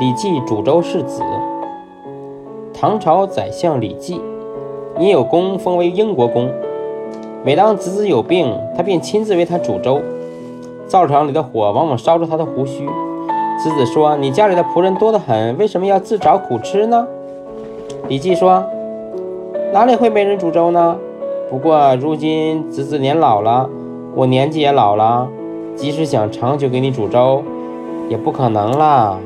李绩煮粥是子。唐朝宰相李绩，因有功封为英国公。每当子子有病，他便亲自为他煮粥。灶场里的火往往烧着他的胡须。子子说：“你家里的仆人多得很，为什么要自找苦吃呢？”李绩说：“哪里会没人煮粥呢？不过如今子子年老了，我年纪也老了，即使想长久给你煮粥，也不可能啦。”